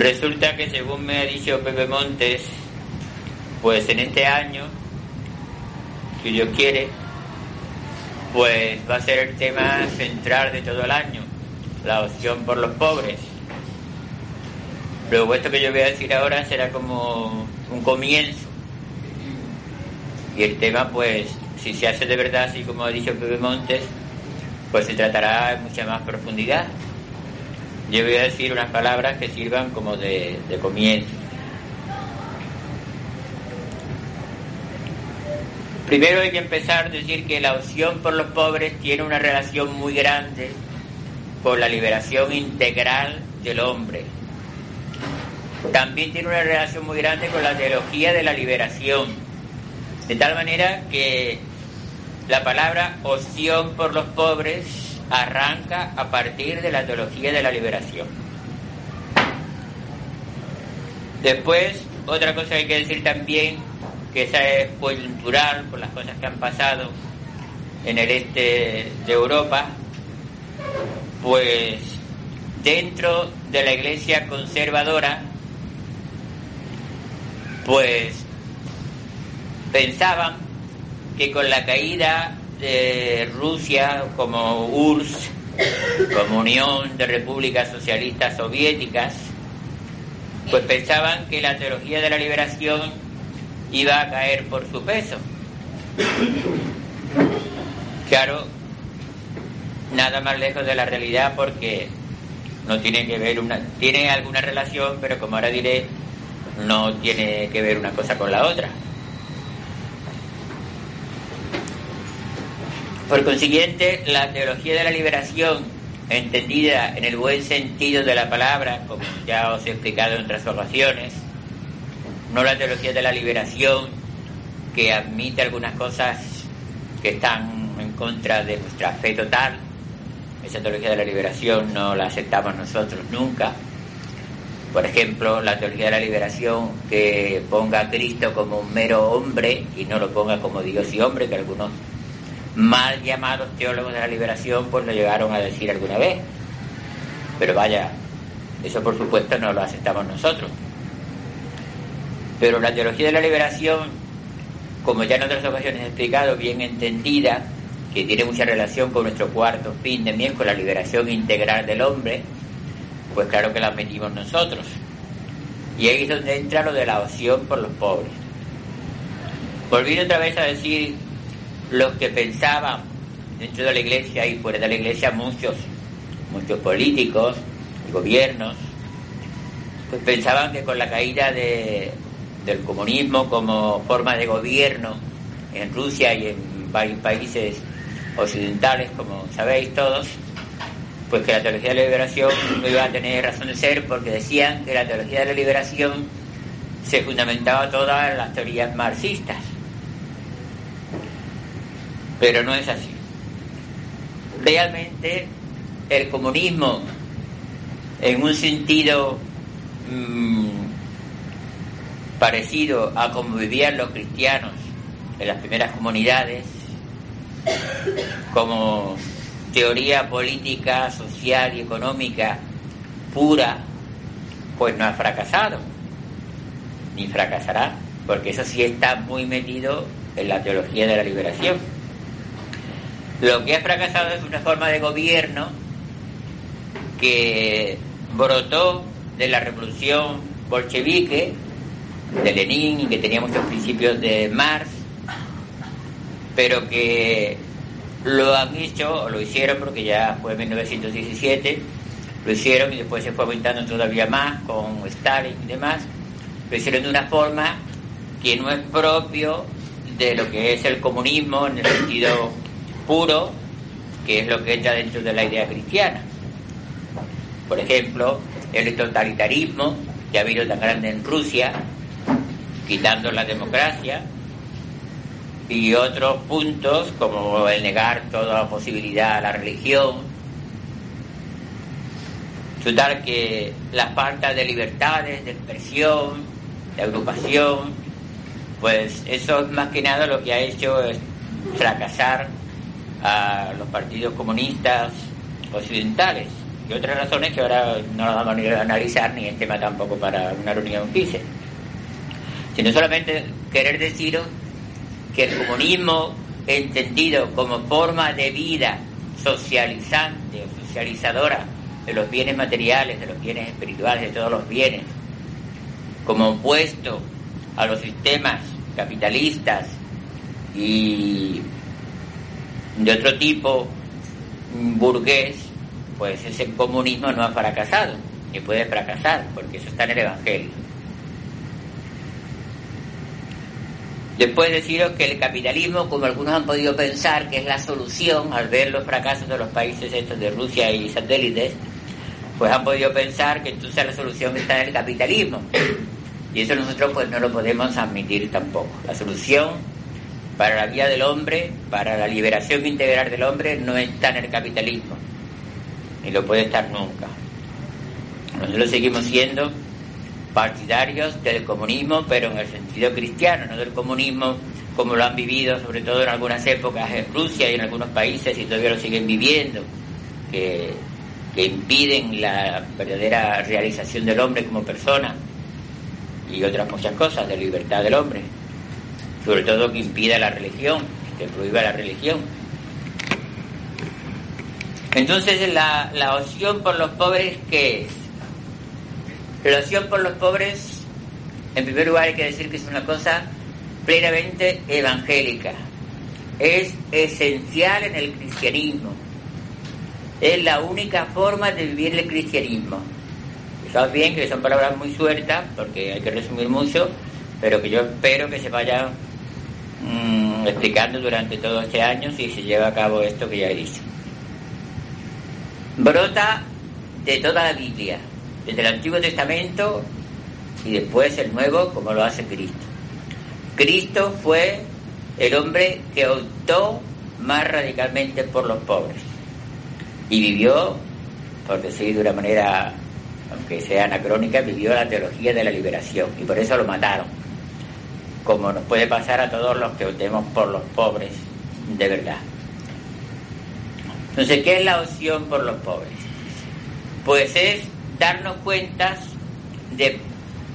Resulta que según me ha dicho Pepe Montes, pues en este año, si Dios quiere, pues va a ser el tema central de todo el año, la opción por los pobres. Luego esto que yo voy a decir ahora será como un comienzo. Y el tema, pues, si se hace de verdad, así como ha dicho Pepe Montes, pues se tratará en mucha más profundidad. Yo voy a decir unas palabras que sirvan como de, comienzo. Primero hay que empezar a decir que la opción por los pobres tiene una relación muy grande con la liberación integral del hombre. También tiene una relación muy grande con la teología de la liberación. De tal manera que la palabra opción por los pobres arranca a partir de la teología de la liberación. Después, otra cosa que hay que decir también, que esa es coyuntural por las cosas que han pasado en el este de Europa, pues dentro de la iglesia conservadora, pues pensaban que con la caída de Rusia como URSS, como Unión de Repúblicas Socialistas Soviéticas, pues pensaban que la teología de la liberación iba a caer por su peso. Claro, nada más lejos de la realidad porque no tiene que ver una tiene alguna relación, pero como ahora diré, no tiene que ver una cosa con la otra. Por consiguiente, la teología de la liberación, entendida en el buen sentido de la palabra, como ya os he explicado en otras ocasiones, no la teología de la liberación que admite algunas cosas que están en contra de nuestra fe total. Esa teología de la liberación no la aceptamos nosotros nunca. Por ejemplo, la teología de la liberación que ponga a Cristo como un mero hombre y no lo ponga como Dios y hombre, que algunos mal llamados teólogos de la liberación pues lo llegaron a decir alguna vez. Pero vaya, eso por supuesto no lo aceptamos nosotros. Pero la teología de la liberación, como ya en otras ocasiones he explicado, bien entendida, que tiene mucha relación con nuestro cuarto fin de con la liberación integral del hombre, pues claro que la metimos nosotros. Y ahí es donde entra lo de la opción por los pobres. Volví otra vez a decir los que pensaban dentro de la iglesia y fuera de la iglesia, muchos, muchos políticos gobiernos, pues pensaban que con la caída de, del comunismo como forma de gobierno en Rusia y en varios países occidentales, como sabéis todos, pues que la teología de la liberación no iba a tener razón de ser porque decían que la teología de la liberación se fundamentaba todas las teorías marxistas pero no es así. Realmente el comunismo, en un sentido mm, parecido a como vivían los cristianos en las primeras comunidades, como teoría política, social y económica pura, pues no ha fracasado, ni fracasará, porque eso sí está muy metido en la teología de la liberación. Lo que ha fracasado es una forma de gobierno que brotó de la revolución bolchevique, de Lenin y que tenía muchos principios de Marx, pero que lo han hecho, o lo hicieron porque ya fue en 1917, lo hicieron y después se fue aumentando todavía más con Stalin y demás, lo hicieron de una forma que no es propio de lo que es el comunismo en el sentido puro, que es lo que entra dentro de la idea cristiana. Por ejemplo, el totalitarismo que ha habido tan grande en Rusia, quitando la democracia, y otros puntos como el negar toda posibilidad a la religión. Total que la falta de libertades, de expresión, de agrupación, pues eso es más que nada lo que ha hecho es fracasar a los partidos comunistas occidentales. Y otras razones que ahora no las vamos a analizar ni es tema tampoco para una reunión FICE sino solamente querer deciros que el comunismo entendido como forma de vida socializante o socializadora de los bienes materiales, de los bienes espirituales, de todos los bienes, como opuesto a los sistemas capitalistas y de otro tipo burgués, pues ese comunismo no ha fracasado, ni puede fracasar, porque eso está en el Evangelio. Después deciros que el capitalismo, como algunos han podido pensar que es la solución al ver los fracasos de los países estos de Rusia y satélites, pues han podido pensar que entonces la solución está en el capitalismo. Y eso nosotros pues no lo podemos admitir tampoco. La solución para la vida del hombre, para la liberación integral del hombre, no está en el capitalismo. Ni lo puede estar nunca. Nosotros seguimos siendo partidarios del comunismo, pero en el sentido cristiano, no del comunismo como lo han vivido, sobre todo en algunas épocas en Rusia y en algunos países, y todavía lo siguen viviendo, que, que impiden la verdadera realización del hombre como persona y otras muchas cosas de libertad del hombre, sobre todo que impida la religión, que prohíba la religión. Entonces la, la opción por los pobres, ¿qué es? Relación por los pobres, en primer lugar hay que decir que es una cosa plenamente evangélica. Es esencial en el cristianismo. Es la única forma de vivir el cristianismo. Sabes bien que son palabras muy sueltas, porque hay que resumir mucho, pero que yo espero que se vaya mm, explicando durante todo este año si se lleva a cabo esto que ya he dicho. Brota de toda la Biblia, desde el Antiguo Testamento y después el Nuevo como lo hace Cristo. Cristo fue el hombre que optó más radicalmente por los pobres y vivió, por decir de una manera, aunque sea anacrónica, vivió la teología de la liberación y por eso lo mataron, como nos puede pasar a todos los que optemos por los pobres de verdad. Entonces, ¿qué es la opción por los pobres? Pues es darnos cuenta de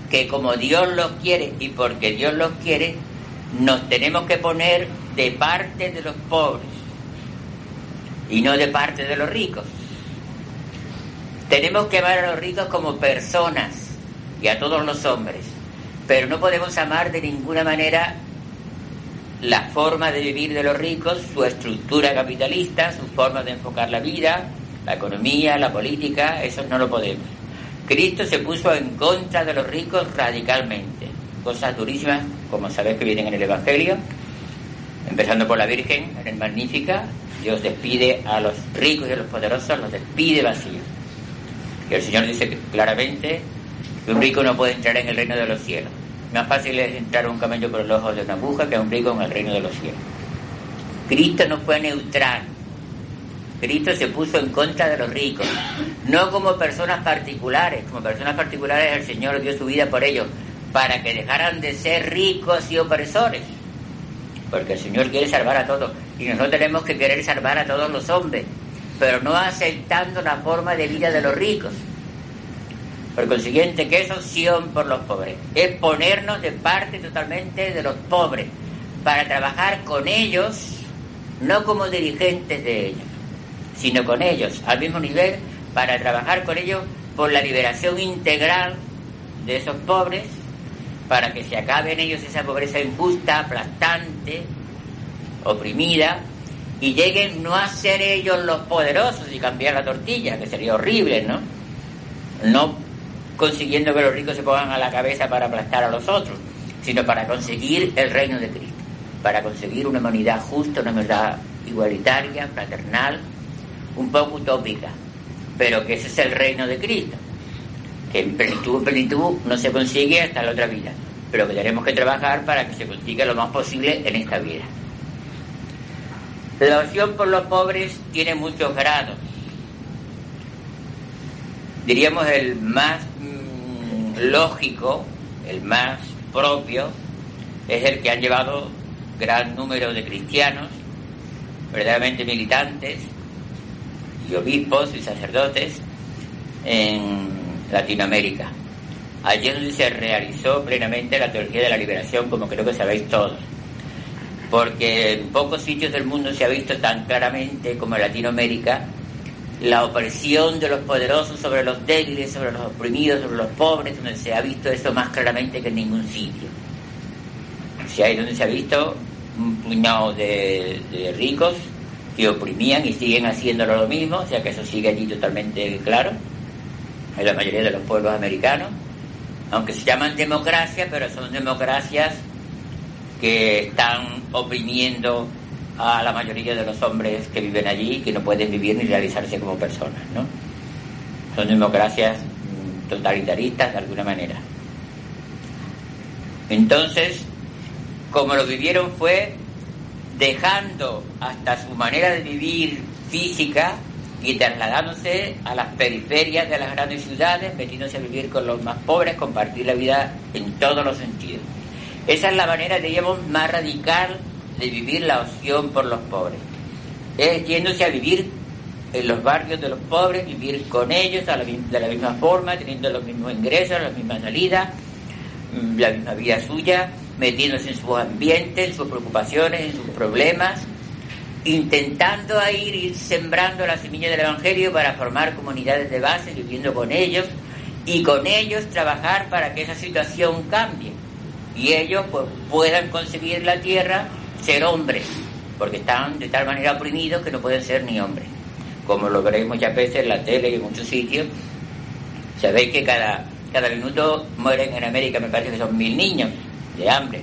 que como Dios los quiere y porque Dios los quiere, nos tenemos que poner de parte de los pobres y no de parte de los ricos. Tenemos que amar a los ricos como personas y a todos los hombres, pero no podemos amar de ninguna manera la forma de vivir de los ricos, su estructura capitalista, su forma de enfocar la vida, la economía, la política, eso no lo podemos. Cristo se puso en contra de los ricos radicalmente. Cosas durísimas, como sabéis que vienen en el Evangelio, empezando por la Virgen, en el Magnífica, Dios despide a los ricos y a los poderosos, los despide vacíos. Y el Señor dice claramente un rico no puede entrar en el reino de los cielos. Más fácil es entrar un camello por el ojo de una aguja que un rico en el reino de los cielos. Cristo no fue neutral, Cristo se puso en contra de los ricos, no como personas particulares, como personas particulares el Señor dio su vida por ellos, para que dejaran de ser ricos y opresores, porque el Señor quiere salvar a todos, y nosotros tenemos que querer salvar a todos los hombres, pero no aceptando la forma de vida de los ricos. Por consiguiente, ¿qué es opción por los pobres? Es ponernos de parte totalmente de los pobres, para trabajar con ellos, no como dirigentes de ellos sino con ellos, al mismo nivel, para trabajar con ellos por la liberación integral de esos pobres, para que se acabe en ellos esa pobreza injusta, aplastante, oprimida, y lleguen no a ser ellos los poderosos y cambiar la tortilla, que sería horrible, ¿no? No consiguiendo que los ricos se pongan a la cabeza para aplastar a los otros, sino para conseguir el reino de Cristo, para conseguir una humanidad justa, una humanidad igualitaria, fraternal, un poco utópica, pero que ese es el reino de Cristo, que en plenitud, plenitud no se consigue hasta la otra vida, pero que tenemos que trabajar para que se consiga lo más posible en esta vida. La oración por los pobres tiene muchos grados. Diríamos el más mm, lógico, el más propio, es el que han llevado gran número de cristianos, verdaderamente militantes, y obispos y sacerdotes en Latinoamérica. Allí es donde se realizó plenamente la teología de la liberación, como creo que sabéis todos. Porque en pocos sitios del mundo se ha visto tan claramente como en Latinoamérica la opresión de los poderosos sobre los débiles, sobre los oprimidos, sobre los pobres, donde se ha visto eso más claramente que en ningún sitio. Si hay donde se ha visto un puñado de, de ricos que oprimían y siguen haciéndolo lo mismo, o sea que eso sigue allí totalmente claro, en la mayoría de los pueblos americanos, aunque se llaman democracias, pero son democracias que están oprimiendo a la mayoría de los hombres que viven allí, que no pueden vivir ni realizarse como personas, ¿no? Son democracias mm, totalitaristas de alguna manera. Entonces, como lo vivieron fue dejando hasta su manera de vivir física y trasladándose a las periferias de las grandes ciudades, metiéndose a vivir con los más pobres, compartir la vida en todos los sentidos. Esa es la manera, diríamos, más radical de vivir la opción por los pobres. Es yéndose a vivir en los barrios de los pobres, vivir con ellos de la misma forma, teniendo los mismos ingresos, las mismas salidas, mm, la misma vida suya, metiéndose en sus ambientes, en sus preocupaciones, en sus problemas, intentando ir, ir sembrando la semilla del Evangelio para formar comunidades de base, viviendo con ellos y con ellos trabajar para que esa situación cambie y ellos pues, puedan conseguir la tierra ser hombres, porque están de tal manera oprimidos que no pueden ser ni hombres. Como lo veréis muchas veces en la tele y en muchos sitios, sabéis que cada, cada minuto mueren en América, me parece que son mil niños de hambre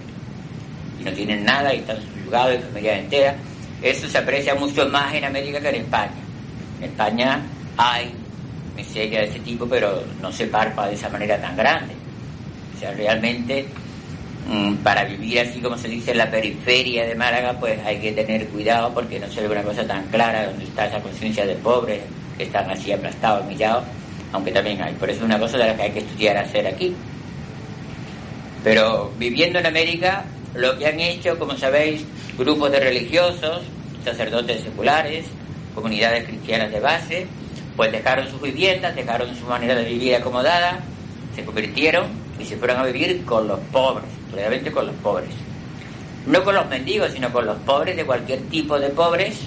y no tienen nada y están subyugados en familias enteras. Eso se aprecia mucho más en América que en España. En España hay miseria de ese tipo, pero no se parpa de esa manera tan grande. O sea, realmente para vivir así como se dice en la periferia de Málaga, pues hay que tener cuidado porque no se ve una cosa tan clara donde está esa conciencia de pobres que están así aplastados, humillados, aunque también hay. Por eso es una cosa de la que hay que estudiar hacer aquí. Pero viviendo en América, lo que han hecho, como sabéis, grupos de religiosos, sacerdotes seculares, comunidades cristianas de base, pues dejaron sus viviendas, dejaron su manera de vivir acomodada, se convirtieron y se fueron a vivir con los pobres, realmente con los pobres. No con los mendigos, sino con los pobres de cualquier tipo de pobres,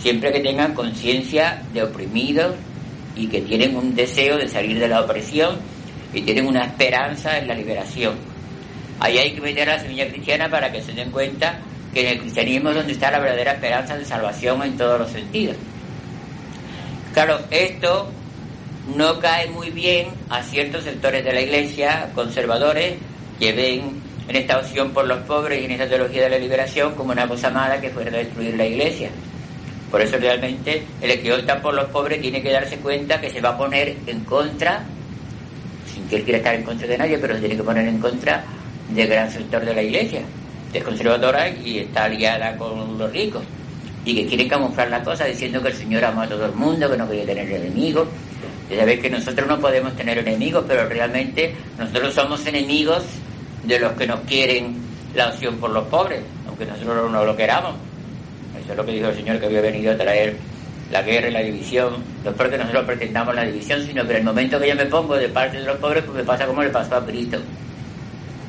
siempre que tengan conciencia de oprimidos y que tienen un deseo de salir de la opresión y tienen una esperanza en la liberación. Ahí hay que meter a la semilla cristiana para que se den cuenta que en el cristianismo es donde está la verdadera esperanza de salvación en todos los sentidos. Claro, esto no cae muy bien a ciertos sectores de la iglesia conservadores que ven en esta opción por los pobres y en esta teología de la liberación como una cosa mala que fuera destruir la iglesia. Por eso realmente el que opta por los pobres tiene que darse cuenta que se va a poner en contra, sin que él quiera estar en contra de nadie, pero se tiene que poner en contra del gran sector de la iglesia, que es conservadora y está aliada con los ricos, y que quiere camuflar la cosa diciendo que el Señor ama a todo el mundo, que no quiere tener enemigos. Ya sabéis que nosotros no podemos tener enemigos, pero realmente nosotros somos enemigos de los que nos quieren la opción por los pobres, aunque nosotros no lo queramos. Eso es lo que dijo el Señor que había venido a traer la guerra y la división. No es porque nosotros pretendamos la división, sino que en el momento que yo me pongo de parte de los pobres, pues me pasa como le pasó a Cristo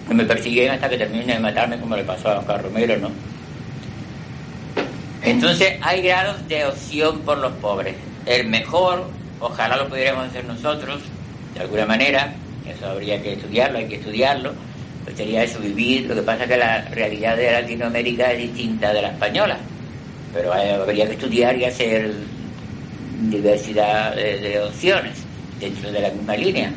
que me persiguen hasta que termine de matarme como le pasó a Oscar Romero, ¿no? Entonces hay grados de opción por los pobres. El mejor, ojalá lo pudiéramos hacer nosotros, de alguna manera, eso habría que estudiarlo, hay que estudiarlo, pues sería eso, vivir, lo que pasa es que la realidad de Latinoamérica es distinta de la española, pero habría que estudiar y hacer diversidad de opciones dentro de la misma línea.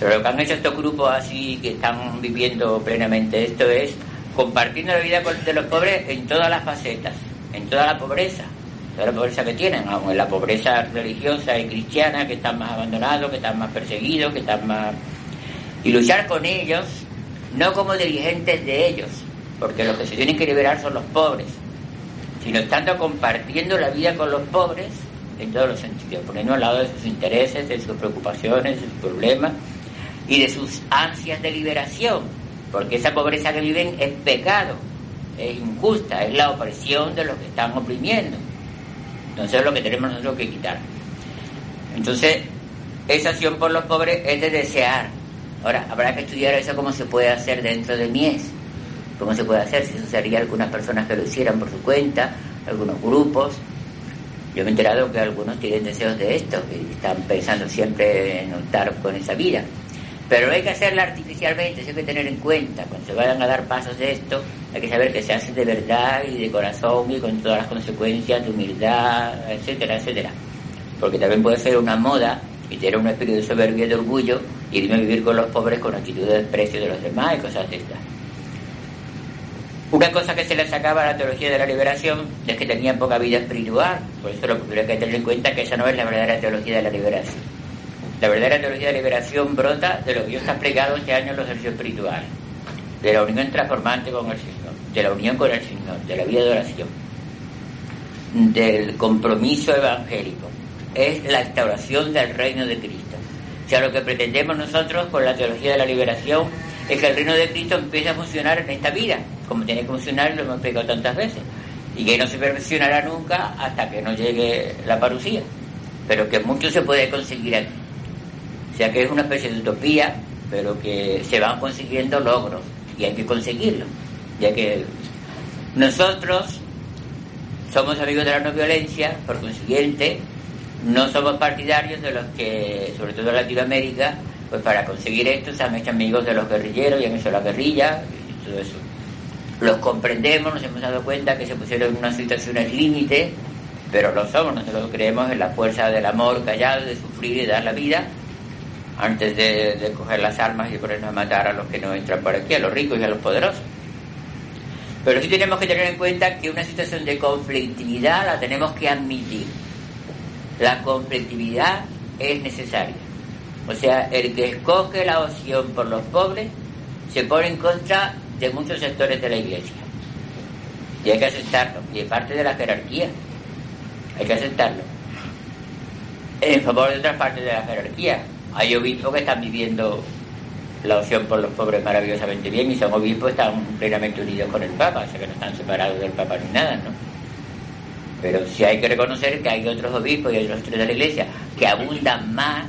Pero lo que han hecho estos grupos así que están viviendo plenamente esto es compartiendo la vida de los pobres en todas las facetas, en toda la pobreza, toda la pobreza que tienen, en la pobreza religiosa y cristiana, que están más abandonados, que están más perseguidos, que están más... Y luchar con ellos, no como dirigentes de ellos, porque los que se tienen que liberar son los pobres, sino estando compartiendo la vida con los pobres en todos los sentidos, poniendo al lado de sus intereses, de sus preocupaciones, de sus problemas y de sus ansias de liberación, porque esa pobreza que viven es pecado, es injusta, es la opresión de los que están oprimiendo. Entonces es lo que tenemos nosotros que quitar. Entonces, esa acción por los pobres es de desear. Ahora, habrá que estudiar eso cómo se puede hacer dentro de Mies cómo se puede hacer, si eso sería algunas personas que lo hicieran por su cuenta, algunos grupos. Yo me he enterado que algunos tienen deseos de esto, que están pensando siempre en optar con esa vida. Pero hay que hacerla artificialmente, eso hay que tener en cuenta. Cuando se vayan a dar pasos de esto, hay que saber que se hace de verdad y de corazón y con todas las consecuencias de humildad, etcétera, etcétera. Porque también puede ser una moda y tener un espíritu de soberbia y de orgullo y irme a vivir con los pobres con actitud de desprecio de los demás y cosas de estas. Una cosa que se le sacaba a la teología de la liberación es que tenían poca vida espiritual, por eso lo que hay que tener en cuenta es que esa no es la verdadera teología de la liberación. La verdadera teología de liberación brota de lo que Dios está explicado este año en los ejercicios espirituales, de la unión transformante con el Señor, de la unión con el Señor, de la vida de oración, del compromiso evangélico. Es la instauración del reino de Cristo. O sea, lo que pretendemos nosotros con la teología de la liberación es que el reino de Cristo empiece a funcionar en esta vida, como tiene que funcionar, lo hemos explicado tantas veces, y que no se perfeccionará nunca hasta que no llegue la parucía, pero que mucho se puede conseguir aquí. Sea que es una especie de utopía, pero que se van consiguiendo logros, y hay que conseguirlo, ya que nosotros somos amigos de la no violencia, por consiguiente, no somos partidarios de los que, sobre todo en Latinoamérica, pues para conseguir esto se han hecho amigos de los guerrilleros y han hecho la guerrilla y todo eso. Los comprendemos, nos hemos dado cuenta que se pusieron en unas situaciones límite, pero lo somos, nosotros creemos en la fuerza del amor callado, de sufrir y dar la vida, antes de, coger las armas y ponernos a matar a los que no entran por aquí, a los ricos y a los poderosos. Pero sí tenemos que tener en cuenta que una situación de conflictividad la tenemos que admitir. La conflictividad es necesaria. O sea, el que escoge la opción por los pobres se pone en contra de muchos sectores de la iglesia. Y hay que aceptarlo. Y es parte de la jerarquía. Hay que aceptarlo. En favor de otras partes de la jerarquía. Hay obispos que están viviendo la opción por los pobres maravillosamente bien y son obispos que están plenamente unidos con el Papa, o sea que no están separados del Papa ni nada, ¿no? Pero sí hay que reconocer que hay otros obispos y otros sectores de la iglesia que abundan más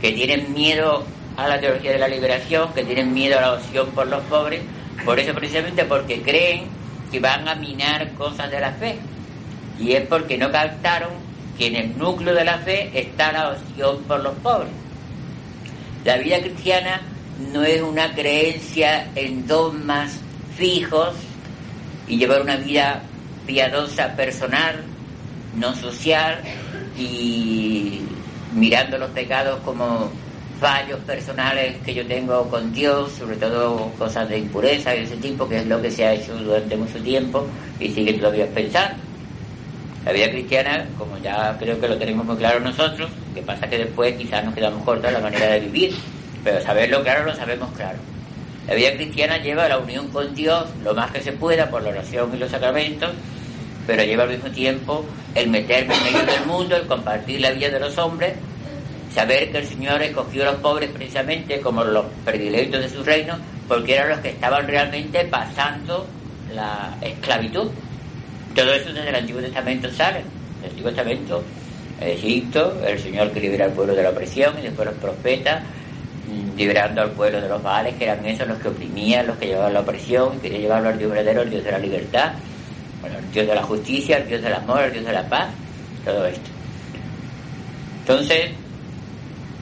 que tienen miedo a la teología de la liberación, que tienen miedo a la opción por los pobres, por eso precisamente porque creen que van a minar cosas de la fe. Y es porque no captaron que en el núcleo de la fe está la opción por los pobres. La vida cristiana no es una creencia en dogmas fijos y llevar una vida piadosa personal, no social y mirando los pecados como fallos personales que yo tengo con Dios, sobre todo cosas de impureza y ese tipo, que es lo que se ha hecho durante mucho tiempo y sigue todavía pensando. La vida cristiana, como ya creo que lo tenemos muy claro nosotros, que pasa que después quizás nos quedamos cortos la manera de vivir, pero saberlo claro lo sabemos claro. La vida cristiana lleva la unión con Dios lo más que se pueda por la oración y los sacramentos, pero lleva al mismo tiempo el meterme en medio del mundo, el compartir la vida de los hombres, saber que el Señor escogió a los pobres precisamente como los predilectos de su reino, porque eran los que estaban realmente pasando la esclavitud. Todo eso desde el Antiguo Testamento sale. El Antiguo Testamento, Egipto, el Señor que libera al pueblo de la opresión, y después los profetas, mm, liberando al pueblo de los vales, que eran esos los que oprimían, los que llevaban la opresión, y quería llevarlo al Dios verdadero, al Dios de la libertad el Dios de la justicia, el Dios del amor, el Dios de la paz, todo esto. Entonces,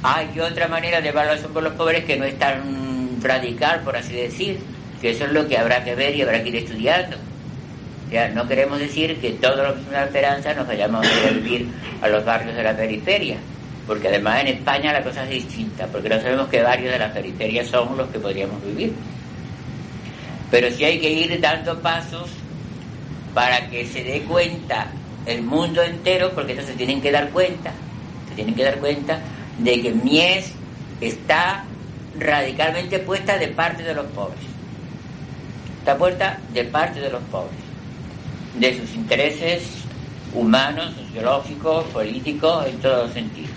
hay otra manera de evaluación por los pobres que no es tan radical, por así decir, que eso es lo que habrá que ver y habrá que ir estudiando. No queremos decir que todos los de la esperanza nos vayamos a vivir a los barrios de la periferia, porque además en España la cosa es distinta, porque no sabemos qué barrios de la periferia son los que podríamos vivir. Pero sí hay que ir dando pasos para que se dé cuenta el mundo entero, porque entonces tienen que dar cuenta, se tienen que dar cuenta de que Mies está radicalmente puesta de parte de los pobres. Está puesta de parte de los pobres, de sus intereses humanos, sociológicos, políticos, en todos los sentidos.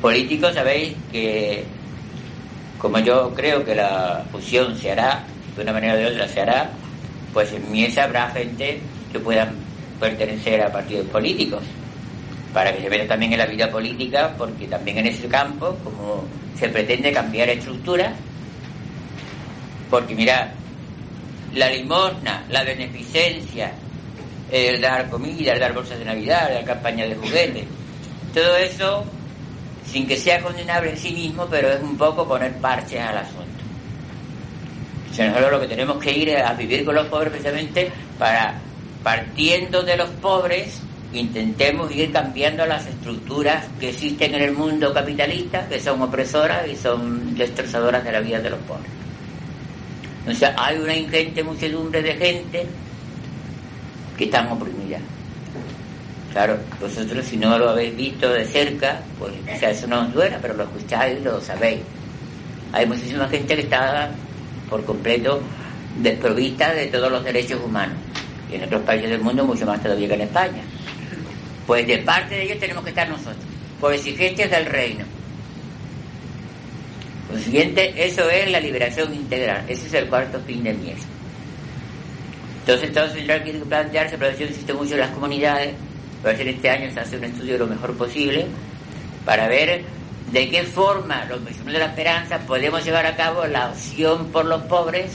Políticos, sabéis que, como yo creo que la fusión se hará, de una manera o de otra se hará, pues en Mies habrá gente que puedan pertenecer a partidos políticos para que se vea también en la vida política, porque también en ese campo, como se pretende cambiar estructura, porque mira, la limosna, la beneficencia, el dar comida, el dar bolsas de Navidad, la campaña de juguetes, todo eso, sin que sea condenable en sí mismo, pero es un poco poner parches al asunto. O sea, nosotros lo que tenemos que ir a vivir con los pobres precisamente para, partiendo de los pobres, intentemos ir cambiando las estructuras que existen en el mundo capitalista, que son opresoras y son destrozadoras de la vida de los pobres. Sea, hay una ingente muchedumbre de gente que están oprimidas. Claro, vosotros si no lo habéis visto de cerca, pues eso no os duele, pero lo escucháis y lo sabéis. Hay muchísima gente que está por completo desprovista de todos los derechos humanos. Y en otros países del mundo mucho más todavía que en España. Pues de parte de ellos tenemos que estar nosotros, por exigencias del reino. Por siguiente, eso es la liberación integral. Ese es el cuarto fin de Mies. Entonces, que plantearse, pero yo insisto mucho en las comunidades, a ser este año se hace un estudio lo mejor posible, para ver de qué forma los misioneros de la esperanza podemos llevar a cabo la opción por los pobres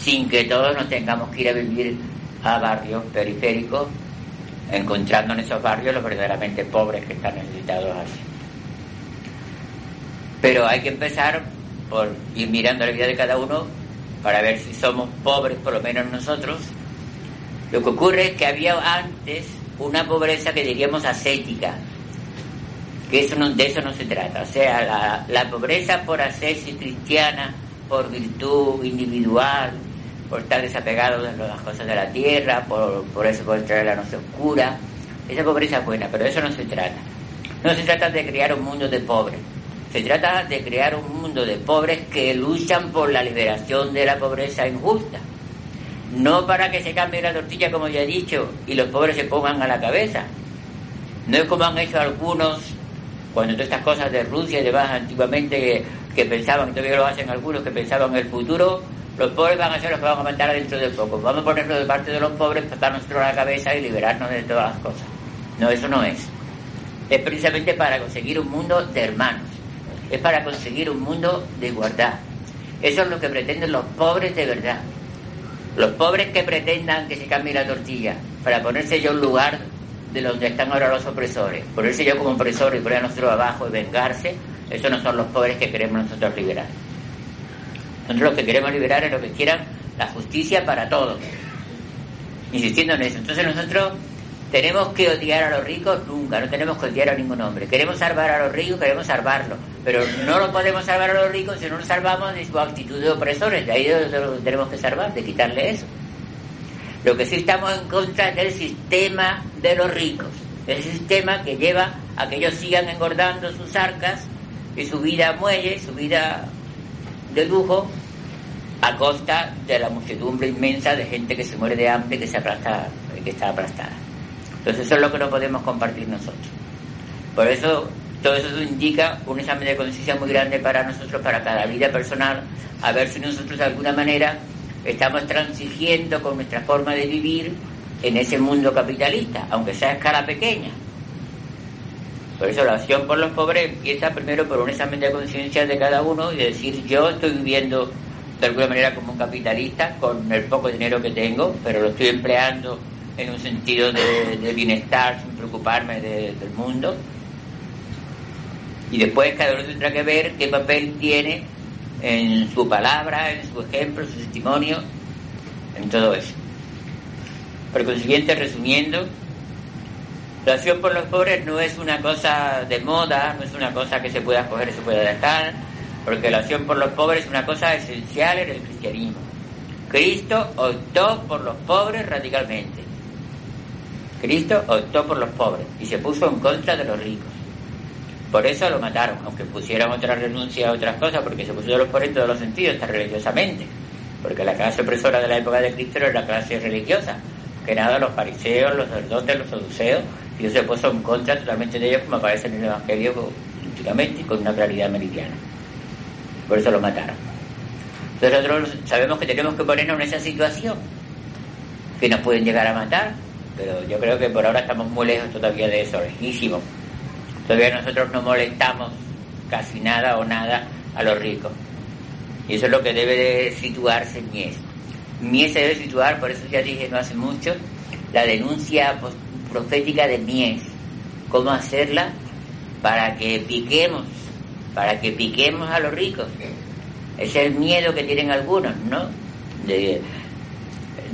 sin que todos nos tengamos que ir a vivir a barrios periféricos encontrando en esos barrios los verdaderamente pobres que están necesitados así. Pero hay que empezar por ir mirando la vida de cada uno para ver si somos pobres, por lo menos nosotros. Lo que ocurre es que había antes una pobreza que diríamos ascética, que eso no, de eso no se trata. O sea, la, la pobreza por hacerse cristiana, por virtud individual, por estar desapegado de las cosas de la tierra, por, por eso por traer la noche oscura. Esa pobreza es buena, pero eso no se trata. No se trata de crear un mundo de pobres. Se trata de crear un mundo de pobres que luchan por la liberación de la pobreza injusta. No para que se cambie la tortilla, como ya he dicho, y los pobres se pongan a la cabeza. No es como han hecho algunos cuando todas estas cosas de Rusia y demás antiguamente que, que pensaban, todavía lo hacen algunos, que pensaban en el futuro los pobres van a ser los que van a mandar dentro de poco. Vamos a ponerlo de parte de los pobres, para nosotros la cabeza y liberarnos de todas las cosas. No, eso no es. Es precisamente para conseguir un mundo de hermanos. Es para conseguir un mundo de igualdad. Eso es lo que pretenden los pobres de verdad. Los pobres que pretendan que se cambie la tortilla para ponerse yo en lugar de donde están ahora los opresores, ponerse yo como opresor y poner a nosotros abajo y vengarse, esos no son los pobres que queremos nosotros liberar. Nosotros lo que queremos liberar es lo que quieran la justicia para todos. Insistiendo en eso. Entonces nosotros tenemos que odiar a los ricos nunca, no tenemos que odiar a ningún hombre. Queremos salvar a los ricos, queremos salvarlos, pero no lo podemos salvar a los ricos si no nos salvamos de su actitud de opresores. De ahí es lo tenemos que salvar, de quitarle eso. Lo que sí estamos en contra es del sistema de los ricos, el sistema que lleva a que ellos sigan engordando sus arcas y su vida muelle, su vida de lujo a costa de la muchedumbre inmensa de gente que se muere de hambre que se aplasta, que está aplastada. Entonces eso es lo que no podemos compartir nosotros. Por eso todo eso indica un examen de conciencia muy grande para nosotros, para cada vida personal, a ver si nosotros de alguna manera estamos transigiendo con nuestra forma de vivir en ese mundo capitalista, aunque sea a escala pequeña. Por eso la acción por los pobres empieza primero por un examen de conciencia de cada uno y decir yo estoy viviendo de alguna manera como un capitalista con el poco dinero que tengo, pero lo estoy empleando en un sentido de, bienestar sin preocuparme del mundo. Y después cada uno tendrá que ver qué papel tiene en su palabra, en su ejemplo, su testimonio, en todo eso. Por consiguiente, resumiendo, la acción por los pobres no es una cosa de moda, no es una cosa que se pueda coger y se pueda dejar, porque la acción por los pobres es una cosa esencial en el cristianismo. Cristo optó por los pobres radicalmente. Cristo optó por los pobres y se puso en contra de los ricos. Por eso lo mataron, aunque pusieran otra renuncia a otras cosas, porque se pusieron los pobres en todos los sentidos, hasta religiosamente. Porque la clase opresora de la época de Cristo era la clase religiosa, que nada los fariseos, los sacerdotes, los saduceos, Dios se puso en contra totalmente de ellos, como aparece en el Evangelio últimamente, con una claridad meridiana. Por eso lo mataron. Entonces nosotros sabemos que tenemos que ponernos en esa situación, que nos pueden llegar a matar, pero yo creo que por ahora estamos muy lejos todavía de eso, lejísimos. Todavía nosotros no molestamos casi nada o nada a los ricos. Y eso es lo que debe de situarse Mies. Mies se debe situar, por eso ya dije no hace mucho, la denuncia profética de Mies. ¿Cómo hacerla? Para que piquemos, para que piquemos a los ricos. Es el miedo que tienen algunos, ¿no? De,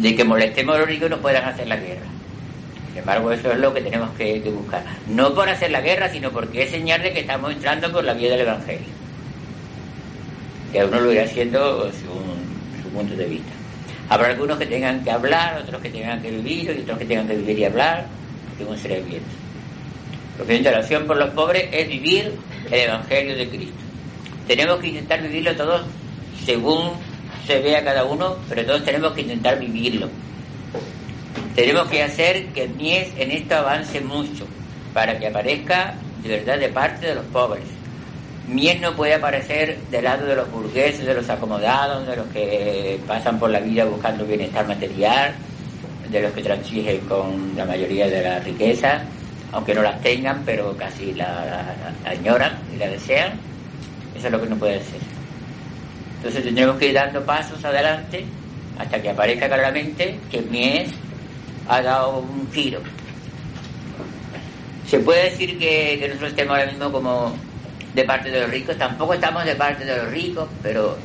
que molestemos a los ricos y no puedan hacer la guerra. Sin embargo, eso es lo que tenemos que, buscar. No por hacer la guerra, sino porque es señal de que estamos entrando por la vía del Evangelio. Que uno lo irá haciendo según su punto de vista. Habrá algunos que tengan que hablar, otros que tengan que vivir, y otros que tengan que vivir y hablar, según se les viento. Porque la oración por los pobres es vivir el Evangelio de Cristo. Tenemos que intentar vivirlo todos según se vea cada uno, pero todos tenemos que intentar vivirlo. Tenemos que hacer que Mies en esto avance mucho, para que aparezca de verdad de parte de los pobres. Mies no puede aparecer del lado de los burgueses, de los acomodados, de los que pasan por la vida buscando bienestar material, de los que transigen con la mayoría de la riqueza, aunque no las tengan, pero casi la, la añoran y la desean eso es lo que no puede ser. Entonces tendremos que ir dando pasos adelante hasta que aparezca claramente que Mies ha dado un giro. Se puede decir que, nosotros estemos ahora mismo como de parte de los ricos, tampoco estamos de parte de los ricos, pero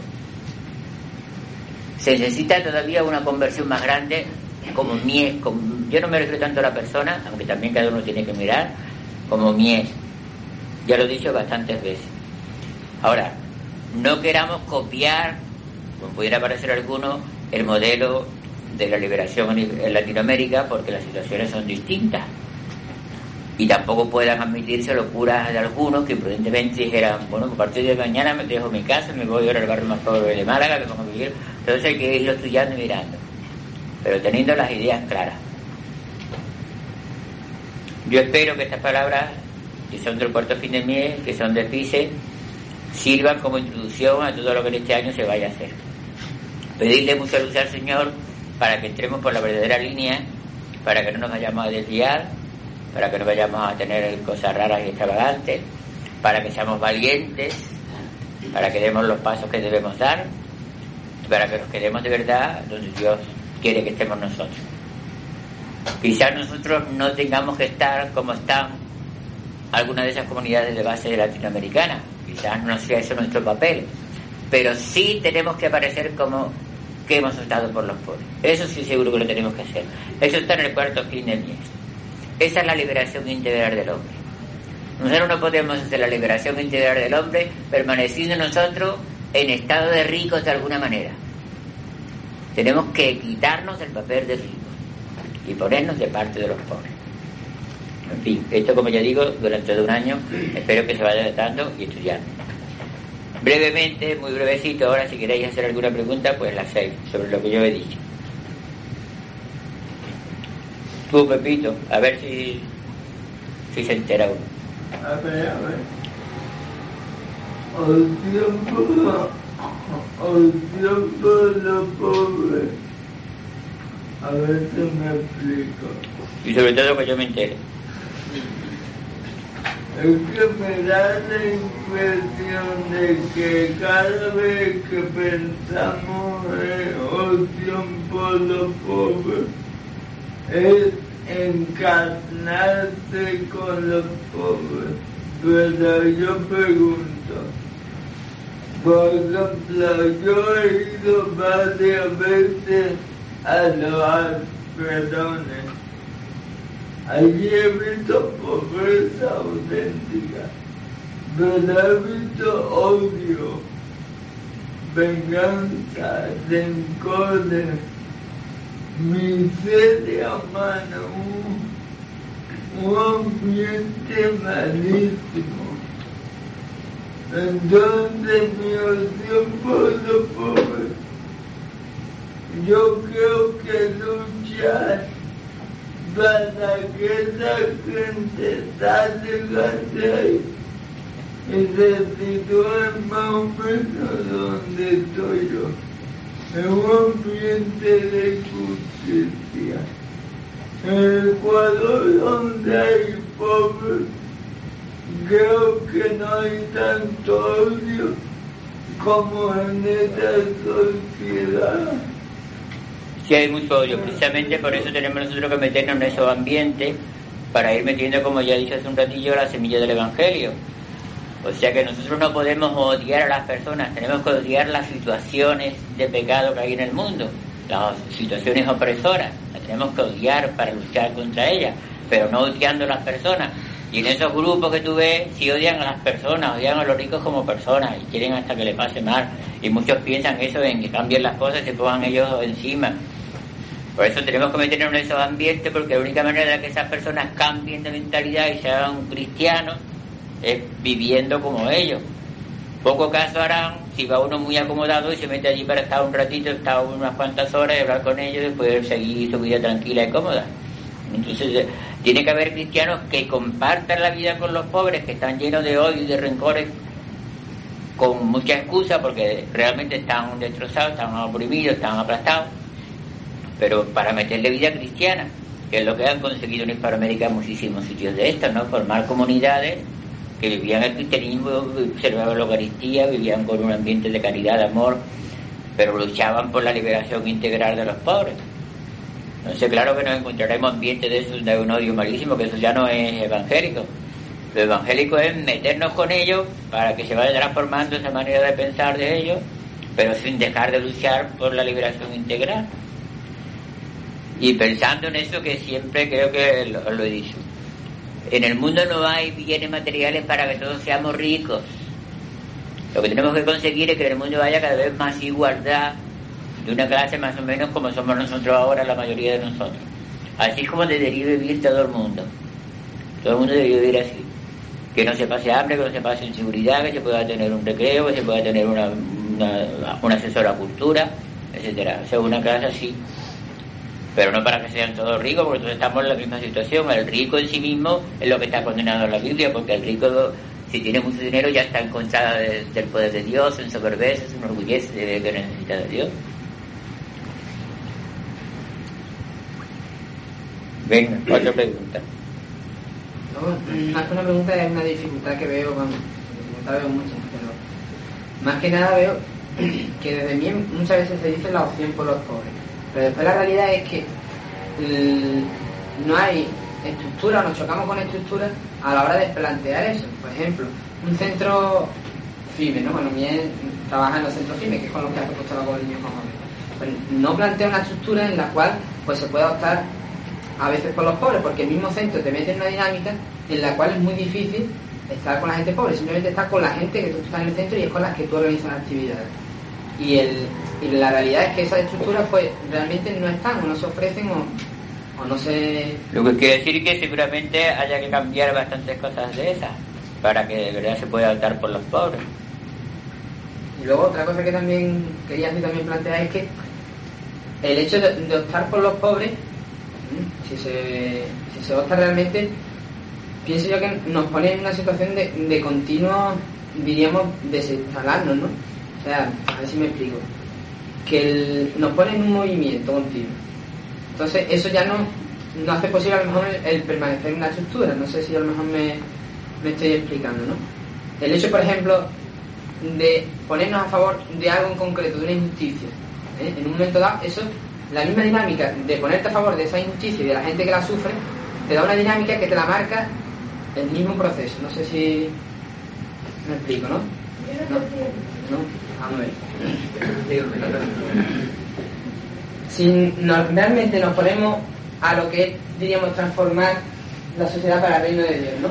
se necesita todavía una conversión más grande como Mies. yo no me refiero tanto a la persona, aunque también cada uno tiene que mirar, como Mies. Ya lo he dicho bastantes veces. Ahora, no queramos copiar, como pudiera parecer alguno, el modelo de la liberación en Latinoamérica porque las situaciones son distintas. Y tampoco puedan admitirse locuras de algunos que prudentemente dijeran, bueno, a partir de mañana me dejo mi casa, me voy a ir al barrio más pobre de Málaga, me pongo a vivir. Entonces hay que irlo estudiando y mirando, pero teniendo las ideas claras. Yo espero que estas palabras, que son del cuarto fin de miel, que son de PICE, sirvan como introducción a todo lo que en este año se vaya a hacer. Pedirle mucha luz al Señor para que entremos por la verdadera línea, para que no nos vayamos a desviar, para que no vayamos a tener cosas raras y extravagantes, para que seamos valientes, para que demos los pasos que debemos dar, para que nos quedemos de verdad donde Dios quiere que estemos nosotros. Quizás nosotros no tengamos que estar como están algunas de esas comunidades de base latinoamericana, quizás no sea eso nuestro papel, pero sí tenemos que aparecer como que hemos estado por los pobres. Eso sí seguro que lo tenemos que hacer. Eso está en el cuarto fin del mes. Esa es la liberación integral del hombre. Nosotros no podemos hacer la liberación integral del hombre permaneciendo nosotros en estado de ricos de alguna manera. Tenemos que quitarnos el papel de ricos y ponernos de parte de los pobres. En fin, esto como ya digo, durante un año espero que se vaya dando y estudiando. Brevemente, muy brevecito, ahora si queréis hacer alguna pregunta, pues la hacéis sobre lo que yo he dicho. Tú, Pepito, a ver si, si se entera uno. A ver, a ver. Al tiempo, al tiempo los pobres. A ver si me explico. Y sobre todo que yo me entere es que me da la impresión de que cada vez que pensamos en opción por los pobres, es encarnarse con los pobres. Pero yo pregunto, por ejemplo, yo he ido varias veces a los alfredones Allí he visto pobreza auténtica, pero he visto odio. venganza, rencores, miseria humana, un, un ambiente malísimo. Entonces mi oración por los pobres, yo creo que luchar para que esa gente salga de ahí y sitúe más o menos donde estoy yo, en un ambiente de justicia. En el Ecuador donde hay pobres, creo que no hay tanto odio como en esta sociedad. Sí hay mucho odio, precisamente por eso tenemos nosotros que meternos en esos ambientes para ir metiendo, como ya dije hace un ratillo, la semilla del Evangelio. O sea que nosotros no podemos odiar a las personas, tenemos que odiar las situaciones de pecado que hay en el mundo, las situaciones opresoras, las tenemos que odiar para luchar contra ellas, pero no odiando a las personas. Y en esos grupos que tú ves, si odian a las personas, odian a los ricos como personas y quieren hasta que le pase mal. Y muchos piensan eso en que cambien las cosas y se pongan ellos encima. Por eso tenemos que meternos en esos ambientes porque la única manera de que esas personas cambien de mentalidad y se hagan cristianos es viviendo como ellos. Poco caso harán si va uno muy acomodado y se mete allí para estar un ratito, estar unas cuantas horas y hablar con ellos y después seguir su vida tranquila y cómoda. Entonces eh, tiene que haber cristianos que compartan la vida con los pobres, que están llenos de odio y de rencores, con mucha excusa porque realmente están destrozados, están oprimidos, están aplastados pero para meterle vida cristiana, que es lo que han conseguido en Hispanoamérica muchísimos sitios de estos, ¿no? Formar comunidades que vivían el cristianismo, observaban la Eucaristía, vivían con un ambiente de caridad, de amor, pero luchaban por la liberación integral de los pobres. Entonces, claro que nos encontraremos ambientes de esos de un odio malísimo, que eso ya no es evangélico. Lo evangélico es meternos con ellos para que se vaya transformando esa manera de pensar de ellos, pero sin dejar de luchar por la liberación integral. Y pensando en eso que siempre creo que lo, lo he dicho. En el mundo no hay bienes materiales para que todos seamos ricos. Lo que tenemos que conseguir es que en el mundo haya cada vez más igualdad de una clase más o menos como somos nosotros ahora, la mayoría de nosotros. Así es como debería vivir todo el mundo. Todo el mundo debería vivir así. Que no se pase hambre, que no se pase inseguridad, que se pueda tener un recreo, que se pueda tener una, una, un acceso a la cultura, etcétera. O sea, una clase así pero no para que sean todos ricos, porque todos estamos en la misma situación. El rico en sí mismo es lo que está condenado en la Biblia, porque el rico, si tiene mucho dinero, ya está en contra del poder de Dios, en soberbece, se enorgullece de que necesita de Dios. Venga, otra pregunta. No, más que una pregunta es una dificultad que veo, vamos, dificultad veo mucho, pero más que nada veo que desde mí muchas veces se dice la opción por los pobres pero después la realidad es que no hay estructura, nos chocamos con estructuras a la hora de plantear eso. Por ejemplo, un centro FIME, ¿no? Bueno, bien trabaja en los centros FIME, que es con los que ha propuesto la más pues no plantea una estructura en la cual pues se pueda optar a veces por los pobres, porque el mismo centro te mete en una dinámica en la cual es muy difícil estar con la gente pobre, simplemente estar con la gente que tú estás en el centro y es con las que tú organizas actividades. Y, el, y la realidad es que esas estructuras pues realmente no están o no se ofrecen o, o no se... Lo que quiere decir que seguramente haya que cambiar bastantes cosas de esas para que de verdad se pueda optar por los pobres. Y luego otra cosa que también quería así también plantear es que el hecho de, optar por los pobres, si se, si se opta realmente, pienso yo que nos pone en una situación de, de continuo, diríamos, desinstalarnos, ¿no? O sea, a ver si me explico. Que nos pone en un movimiento continuo. Entonces, eso ya no, no hace posible a lo mejor el, permanecer en una estructura. No sé si a lo mejor me, me estoy explicando, ¿no? El hecho, por ejemplo, de ponernos a favor de algo en concreto, de una injusticia, ¿eh? en un momento dado, eso, la misma dinámica de ponerte a favor de esa injusticia y de la gente que la sufre, te da una dinámica que te la marca el mismo proceso. No sé si me explico, ¿no? No, ¿no? Si realmente nos ponemos a lo que diríamos, transformar la sociedad para el reino de Dios, ¿no?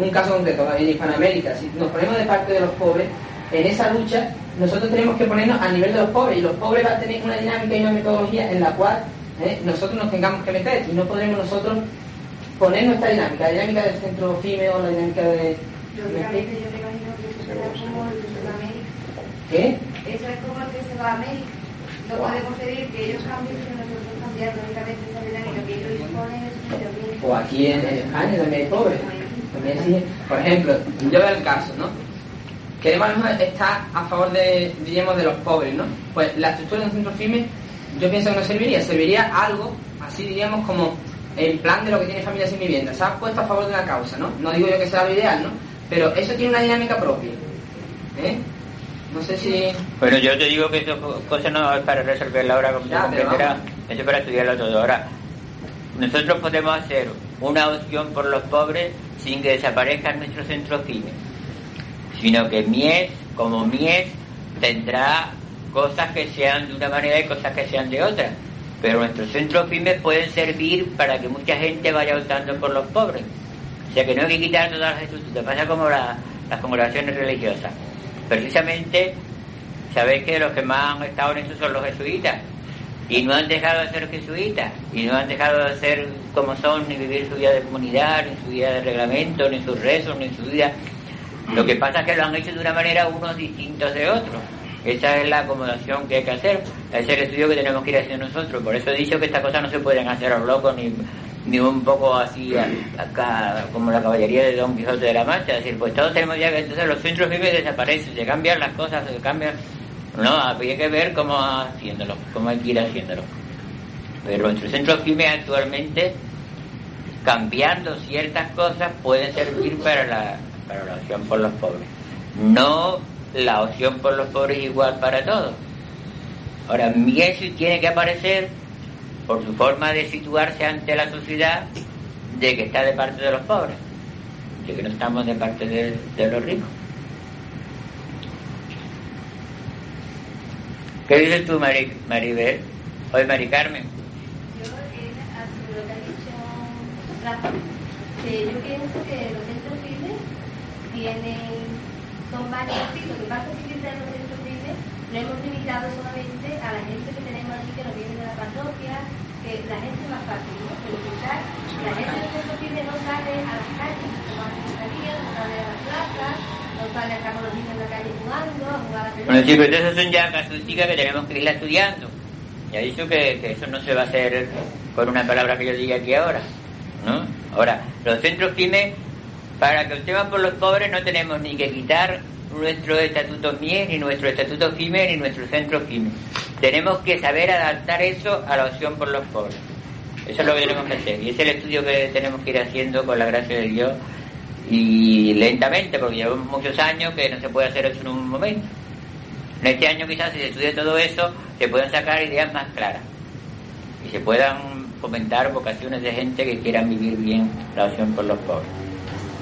un caso concreto en Hispanoamérica, si nos ponemos de parte de los pobres, en esa lucha nosotros tenemos que ponernos a nivel de los pobres y los pobres van a tener una dinámica y una metodología en la cual ¿eh? nosotros nos tengamos que meter y no podremos nosotros poner nuestra dinámica, la dinámica del centro FIME o la dinámica de que se va a América. ¿Qué? Eso es como el que se va a América. No podemos pedir que ellos cambien, sino nosotros cambiar lógicamente esa dinámica que ellos disponen en su medio O aquí en, en España también hay pobres. También exige- por ejemplo, yo veo el caso, ¿no? Queremos lo estar a favor de, diríamos, de los pobres, ¿no? Pues la estructura de un centro firme, yo pienso que no serviría, serviría algo, así diríamos, como el plan de lo que tiene familia sin vivienda. Se ha puesto a favor de una causa, ¿no? No digo yo que sea lo ideal, ¿no? Pero eso tiene una dinámica propia. ¿Eh? No sé si... Bueno, yo te digo que eso co- cosa no es para resolverla ahora como Ya, tú pero comprenderás, eso es para estudiarlo todo. Ahora, nosotros podemos hacer una opción por los pobres sin que desaparezcan nuestros centros pymes, sino que Mies, como Mies, tendrá cosas que sean de una manera y cosas que sean de otra. Pero nuestros centros pymes pueden servir para que mucha gente vaya optando por los pobres. O sea que no hay que quitar todas las estructuras. Pasa como la- las congregaciones religiosas. Precisamente, sabéis que los que más han estado en eso son los jesuitas. Y no han dejado de ser jesuitas. Y no han dejado de ser como son, ni vivir su vida de comunidad, ni su vida de reglamento, ni sus rezos, ni su vida. Lo que pasa es que lo han hecho de una manera unos distintos de otros. Esa es la acomodación que hay que hacer. Es el estudio que tenemos que ir haciendo nosotros. Por eso he dicho que estas cosas no se pueden hacer a los locos ni, ni un poco así acá como la caballería de Don Quijote de la Mancha. Decir, pues todos tenemos ya que entonces los centros firmes desaparecen, se cambian las cosas, se cambian. No, habría que ver cómo haciéndolo, cómo hay que ir haciéndolo. Pero nuestros centros firmes actualmente, cambiando ciertas cosas, pueden servir para la, para la opción por los pobres. No la opción por los pobres igual para todos. Ahora, Miesi tiene que aparecer por su forma de situarse ante la sociedad de que está de parte de los pobres, de que no estamos de parte de, de los ricos. ¿Qué dices tú, Mari, Maribel? Hoy, Mari Carmen. Yo, eh, lo que ha dicho Rafa, que yo pienso que los centros firmes tienen, son varios lo que pasa es lo hemos limitado solamente a la gente que tenemos aquí que nos viene de la parroquia, que la gente es más fácil, ¿no? Pero quizás la gente del centro firme no sale a las calles, no no sale a las plazas, no sale acá con los niños en la calle jugando, a jugar a la. Bueno, sí, pero esas son ya casuísticas que tenemos que irla estudiando. Ya he dicho que, que eso no se va a hacer con una palabra que yo diga aquí ahora. ¿no? Ahora, los centros pymes, para que optemos por los pobres, no tenemos ni que quitar nuestros estatutos MIE, ni nuestros estatutos PYME, ni nuestros centros PYME. Tenemos que saber adaptar eso a la opción por los pobres. Eso es lo que tenemos que hacer. Y es el estudio que tenemos que ir haciendo con la gracia de Dios y lentamente, porque llevamos muchos años que no se puede hacer eso en un momento. En este año quizás si se estudia todo eso, se puedan sacar ideas más claras y se puedan fomentar vocaciones de gente que quieran vivir bien la opción por los pobres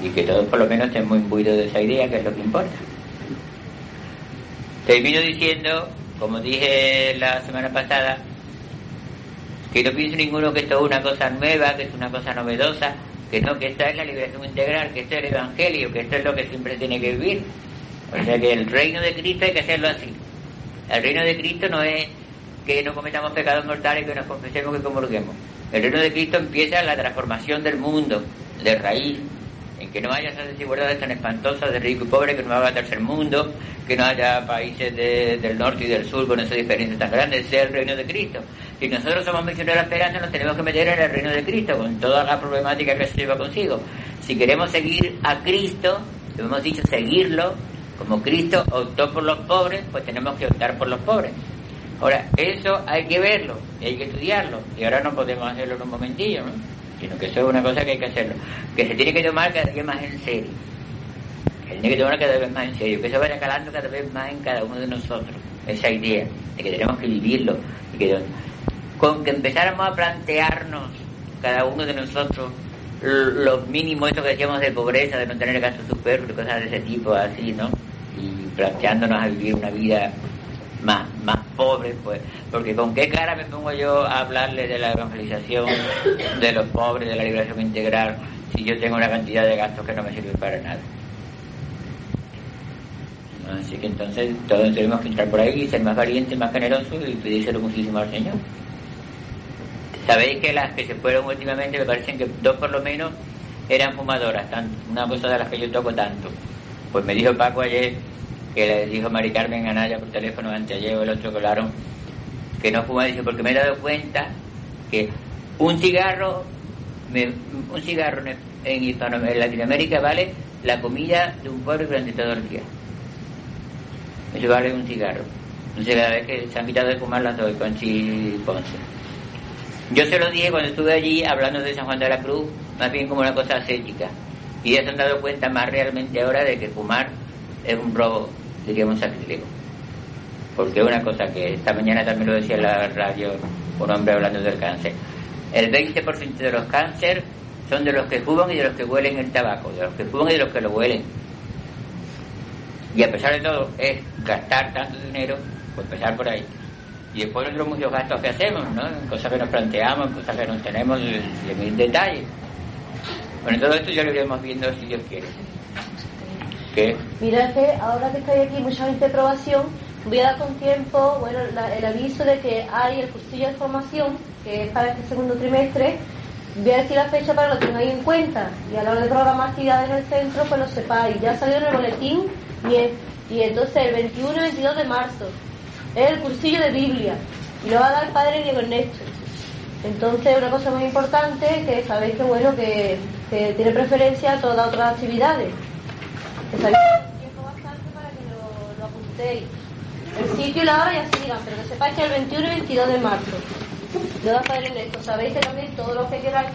y que todos por lo menos estén muy imbuidos de esa idea, que es lo que importa. Termino diciendo, como dije la semana pasada, que no piense ninguno que esto es una cosa nueva, que es una cosa novedosa, que no, que esta es la liberación integral, que esto es el Evangelio, que esto es lo que siempre tiene que vivir. O sea que el reino de Cristo hay que hacerlo así. El reino de Cristo no es que no cometamos pecados mortales, que nos confesemos, que comulguemos. El reino de Cristo empieza la transformación del mundo, de raíz, que no haya esas desigualdades tan espantosas de rico y pobre, que no haga tercer mundo, que no haya países de- del norte y del sur con esas diferencias tan grandes, sea el reino de Cristo. Si nosotros somos misioneros de la esperanza, nos tenemos que meter en el reino de Cristo, con toda la problemática que se lleva consigo. Si queremos seguir a Cristo, lo hemos dicho, seguirlo, como Cristo optó por los pobres, pues tenemos que optar por los pobres. Ahora, eso hay que verlo, hay que estudiarlo, y ahora no podemos hacerlo en un momentillo, ¿no? Sino que eso es una cosa que hay que hacerlo, que se tiene que tomar cada vez más en serio. Que se tiene que tomar cada vez más en serio, que se vaya calando cada vez más en cada uno de nosotros, esa idea de que tenemos que vivirlo, y que con que empezáramos a plantearnos cada uno de nosotros los mínimos, esto que decíamos de pobreza, de no tener gastos superfluos, cosas de ese tipo, así, ¿no? Y planteándonos a vivir una vida más, más pobre, pues, porque con qué cara me pongo yo a hablarle de la evangelización de los pobres, de la liberación integral, si yo tengo una cantidad de gastos que no me sirven para nada. Así que entonces todos tenemos que entrar por ahí y ser más valientes, más generosos y pedírselo muchísimo al Señor. Sabéis que las que se fueron últimamente me parecen que dos por lo menos eran fumadoras, una cosa de las que yo toco tanto. Pues me dijo Paco ayer, que le dijo Mari Carmen Anaya por teléfono anteayer o el otro colaron, que no fuma, dice, porque me he dado cuenta que un cigarro, un cigarro en, Latinoamérica vale la comida de un pobre durante todo el día. Eso vale un cigarro. Entonces cada vez que se han quitado de fumar las doy con Ponce. Yo se lo dije cuando estuve allí hablando de San Juan de la Cruz, más bien como una cosa ascética. Y ya se han dado cuenta más realmente ahora de que fumar es un robo, diríamos, sacrilegio. Porque una cosa que esta mañana también lo decía en la radio un hombre hablando del cáncer. El 20% de los cánceres son de los que fuman y de los que huelen el tabaco, de los que fuman y de los que lo huelen. Y a pesar de todo, es gastar tanto dinero, pues empezar por ahí. Y después los muchos gastos que hacemos, ¿no? Cosas que nos planteamos, cosas que no tenemos de mil detalles. Bueno, todo esto ya lo iremos viendo si Dios quiere. ¿Qué? Mira que ahora que estoy aquí, mucha gente de aprobación, voy a dar con tiempo, bueno, el aviso de que hay el cursillo de formación, que es para este segundo trimestre, voy a decir la fecha para que lo tengáis en cuenta y a la hora de programar actividades en el centro pues lo sepáis. Ya salió en el boletín y, y entonces el 21 y 22 de marzo es el cursillo de Biblia. Y lo va a dar el padre Diego Ernesto. Entonces una cosa muy importante que sabéis que bueno que, tiene preferencia a todas otras actividades. Que sabéis tiempo bastante para que lo, lo apuntéis el sitio y la hora ya se digan pero que sepáis que el 21 y 22 de marzo. Yo Padre Ernesto, sabéis que también todo lo que queráis